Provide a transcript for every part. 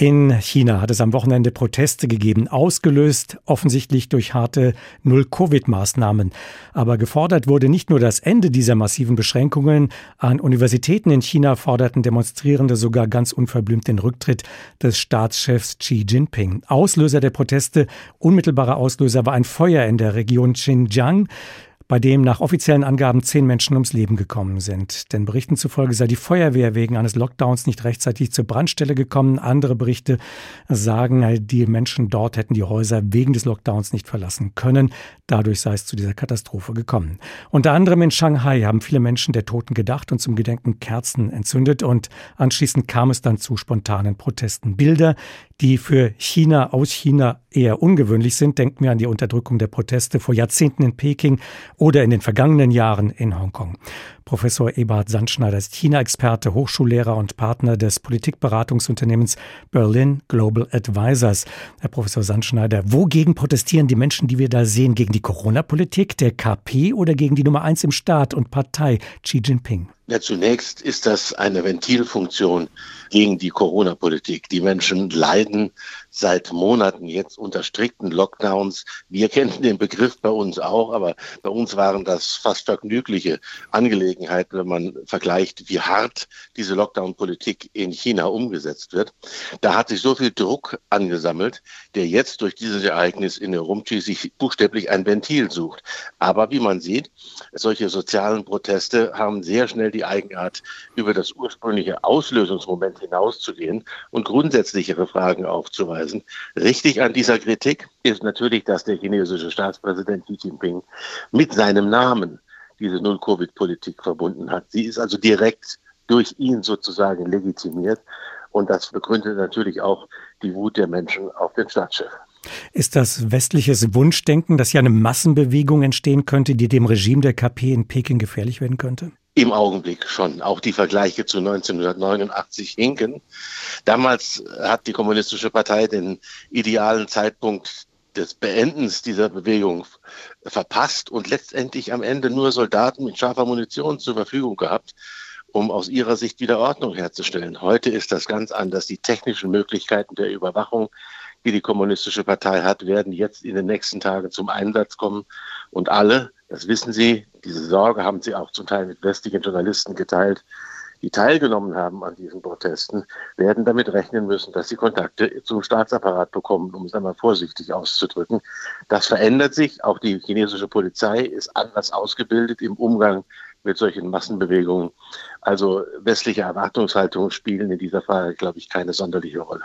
In China hat es am Wochenende Proteste gegeben, ausgelöst offensichtlich durch harte Null-Covid-Maßnahmen. Aber gefordert wurde nicht nur das Ende dieser massiven Beschränkungen. An Universitäten in China forderten Demonstrierende sogar ganz unverblümt den Rücktritt des Staatschefs Xi Jinping. Auslöser der Proteste, unmittelbarer Auslöser war ein Feuer in der Region Xinjiang bei dem nach offiziellen Angaben zehn Menschen ums Leben gekommen sind. Denn Berichten zufolge sei die Feuerwehr wegen eines Lockdowns nicht rechtzeitig zur Brandstelle gekommen. Andere Berichte sagen, die Menschen dort hätten die Häuser wegen des Lockdowns nicht verlassen können. Dadurch sei es zu dieser Katastrophe gekommen. Unter anderem in Shanghai haben viele Menschen der Toten gedacht und zum Gedenken Kerzen entzündet und anschließend kam es dann zu spontanen Protesten. Bilder, die für China aus China eher ungewöhnlich sind, denken wir an die Unterdrückung der Proteste vor Jahrzehnten in Peking oder in den vergangenen Jahren in Hongkong. Professor Eberhard Sandschneider ist China-Experte, Hochschullehrer und Partner des Politikberatungsunternehmens Berlin Global Advisors. Herr Professor Sandschneider, wogegen protestieren die Menschen, die wir da sehen? Gegen die Corona-Politik der KP oder gegen die Nummer eins im Staat und Partei Xi Jinping? Ja, zunächst ist das eine Ventilfunktion gegen die Corona-Politik. Die Menschen leiden seit Monaten jetzt unter strikten Lockdowns. Wir kennen den Begriff bei uns auch, aber bei uns waren das fast vergnügliche Angelegenheiten, wenn man vergleicht, wie hart diese Lockdown-Politik in China umgesetzt wird. Da hat sich so viel Druck angesammelt, der jetzt durch dieses Ereignis in Urumqi sich buchstäblich ein Ventil sucht. Aber wie man sieht, solche sozialen Proteste haben sehr schnell die Eigenart, über das ursprüngliche Auslösungsmoment hinauszugehen und grundsätzlichere Fragen aufzuweisen. Richtig an dieser Kritik ist natürlich, dass der chinesische Staatspräsident Xi Jinping mit seinem Namen diese Null-Covid-Politik verbunden hat. Sie ist also direkt durch ihn sozusagen legitimiert. Und das begründet natürlich auch die Wut der Menschen auf den Staatschef. Ist das westliches Wunschdenken, dass ja eine Massenbewegung entstehen könnte, die dem Regime der KP in Peking gefährlich werden könnte? Im Augenblick schon. Auch die Vergleiche zu 1989 hinken. Damals hat die Kommunistische Partei den idealen Zeitpunkt des Beendens dieser Bewegung verpasst und letztendlich am Ende nur Soldaten mit scharfer Munition zur Verfügung gehabt, um aus ihrer Sicht wieder Ordnung herzustellen. Heute ist das ganz anders. Die technischen Möglichkeiten der Überwachung, die die Kommunistische Partei hat, werden jetzt in den nächsten Tagen zum Einsatz kommen. Und alle, das wissen Sie, diese Sorge haben Sie auch zum Teil mit westlichen Journalisten geteilt, die teilgenommen haben an diesen Protesten, werden damit rechnen müssen, dass sie Kontakte zum Staatsapparat bekommen, um es einmal vorsichtig auszudrücken. Das verändert sich. Auch die chinesische Polizei ist anders ausgebildet im Umgang mit solchen Massenbewegungen. Also westliche Erwartungshaltungen spielen in dieser Frage, glaube ich, keine sonderliche Rolle.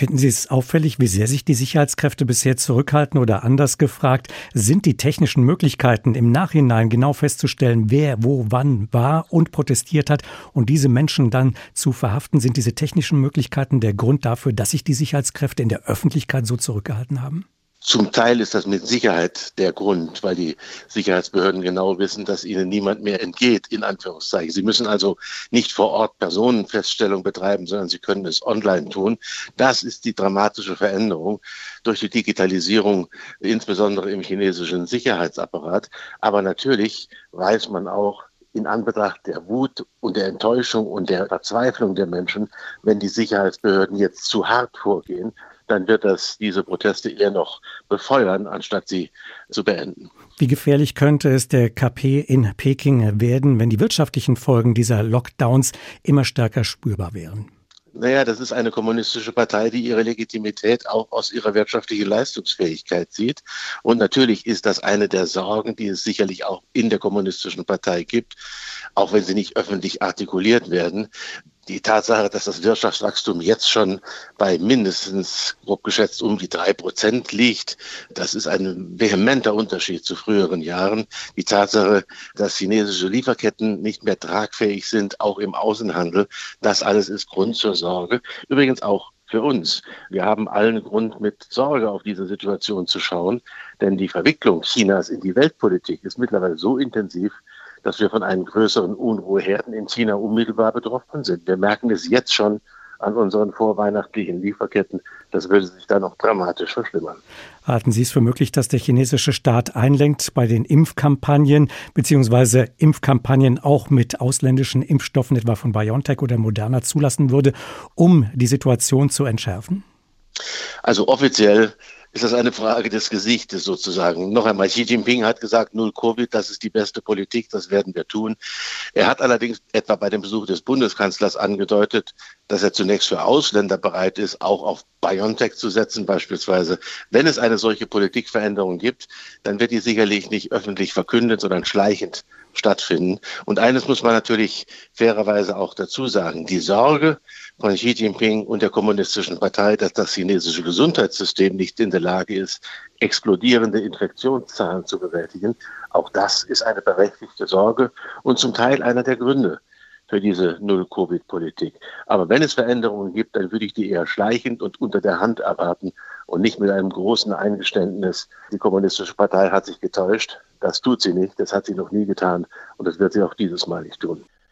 Finden Sie es auffällig, wie sehr sich die Sicherheitskräfte bisher zurückhalten oder anders gefragt, sind die technischen Möglichkeiten im Nachhinein genau festzustellen, wer wo wann war und protestiert hat und diese Menschen dann zu verhaften, sind diese technischen Möglichkeiten der Grund dafür, dass sich die Sicherheitskräfte in der Öffentlichkeit so zurückgehalten haben? Zum Teil ist das mit Sicherheit der Grund, weil die Sicherheitsbehörden genau wissen, dass ihnen niemand mehr entgeht, in Anführungszeichen. Sie müssen also nicht vor Ort Personenfeststellung betreiben, sondern sie können es online tun. Das ist die dramatische Veränderung durch die Digitalisierung, insbesondere im chinesischen Sicherheitsapparat. Aber natürlich weiß man auch, in Anbetracht der Wut und der Enttäuschung und der Verzweiflung der Menschen, wenn die Sicherheitsbehörden jetzt zu hart vorgehen, dann wird das diese Proteste eher noch befeuern, anstatt sie zu beenden. Wie gefährlich könnte es der KP in Peking werden, wenn die wirtschaftlichen Folgen dieser Lockdowns immer stärker spürbar wären? Naja, das ist eine kommunistische Partei, die ihre Legitimität auch aus ihrer wirtschaftlichen Leistungsfähigkeit sieht. Und natürlich ist das eine der Sorgen, die es sicherlich auch in der kommunistischen Partei gibt, auch wenn sie nicht öffentlich artikuliert werden, die Tatsache, dass das Wirtschaftswachstum jetzt schon bei mindestens, grob geschätzt, um die drei Prozent liegt, das ist ein vehementer Unterschied zu früheren Jahren. Die Tatsache, dass chinesische Lieferketten nicht mehr tragfähig sind, auch im Außenhandel, das alles ist Grund zur Sorge. Übrigens auch für uns. Wir haben allen Grund, mit Sorge auf diese Situation zu schauen, denn die Verwicklung Chinas in die Weltpolitik ist mittlerweile so intensiv, dass wir von einem größeren Unruheherden in China unmittelbar betroffen sind. Wir merken es jetzt schon an unseren vorweihnachtlichen Lieferketten. Das würde sich dann noch dramatisch verschlimmern. Halten Sie es für möglich, dass der chinesische Staat einlenkt bei den Impfkampagnen, beziehungsweise Impfkampagnen auch mit ausländischen Impfstoffen, etwa von BioNTech oder Moderna, zulassen würde, um die Situation zu entschärfen? Also offiziell ist das eine Frage des Gesichtes sozusagen. Noch einmal, Xi Jinping hat gesagt, null Covid, das ist die beste Politik, das werden wir tun. Er hat allerdings etwa bei dem Besuch des Bundeskanzlers angedeutet, dass er zunächst für Ausländer bereit ist, auch auf BioNTech zu setzen beispielsweise. Wenn es eine solche Politikveränderung gibt, dann wird die sicherlich nicht öffentlich verkündet, sondern schleichend stattfinden. Und eines muss man natürlich fairerweise auch dazu sagen. Die Sorge von Xi Jinping und der Kommunistischen Partei, dass das chinesische Gesundheitssystem nicht in der Lage ist, explodierende Infektionszahlen zu bewältigen, auch das ist eine berechtigte Sorge und zum Teil einer der Gründe, für diese Null-Covid-Politik. Aber wenn es Veränderungen gibt, dann würde ich die eher schleichend und unter der Hand erwarten und nicht mit einem großen Eingeständnis. Die Kommunistische Partei hat sich getäuscht. Das tut sie nicht. Das hat sie noch nie getan. Und das wird sie auch dieses Mal nicht tun.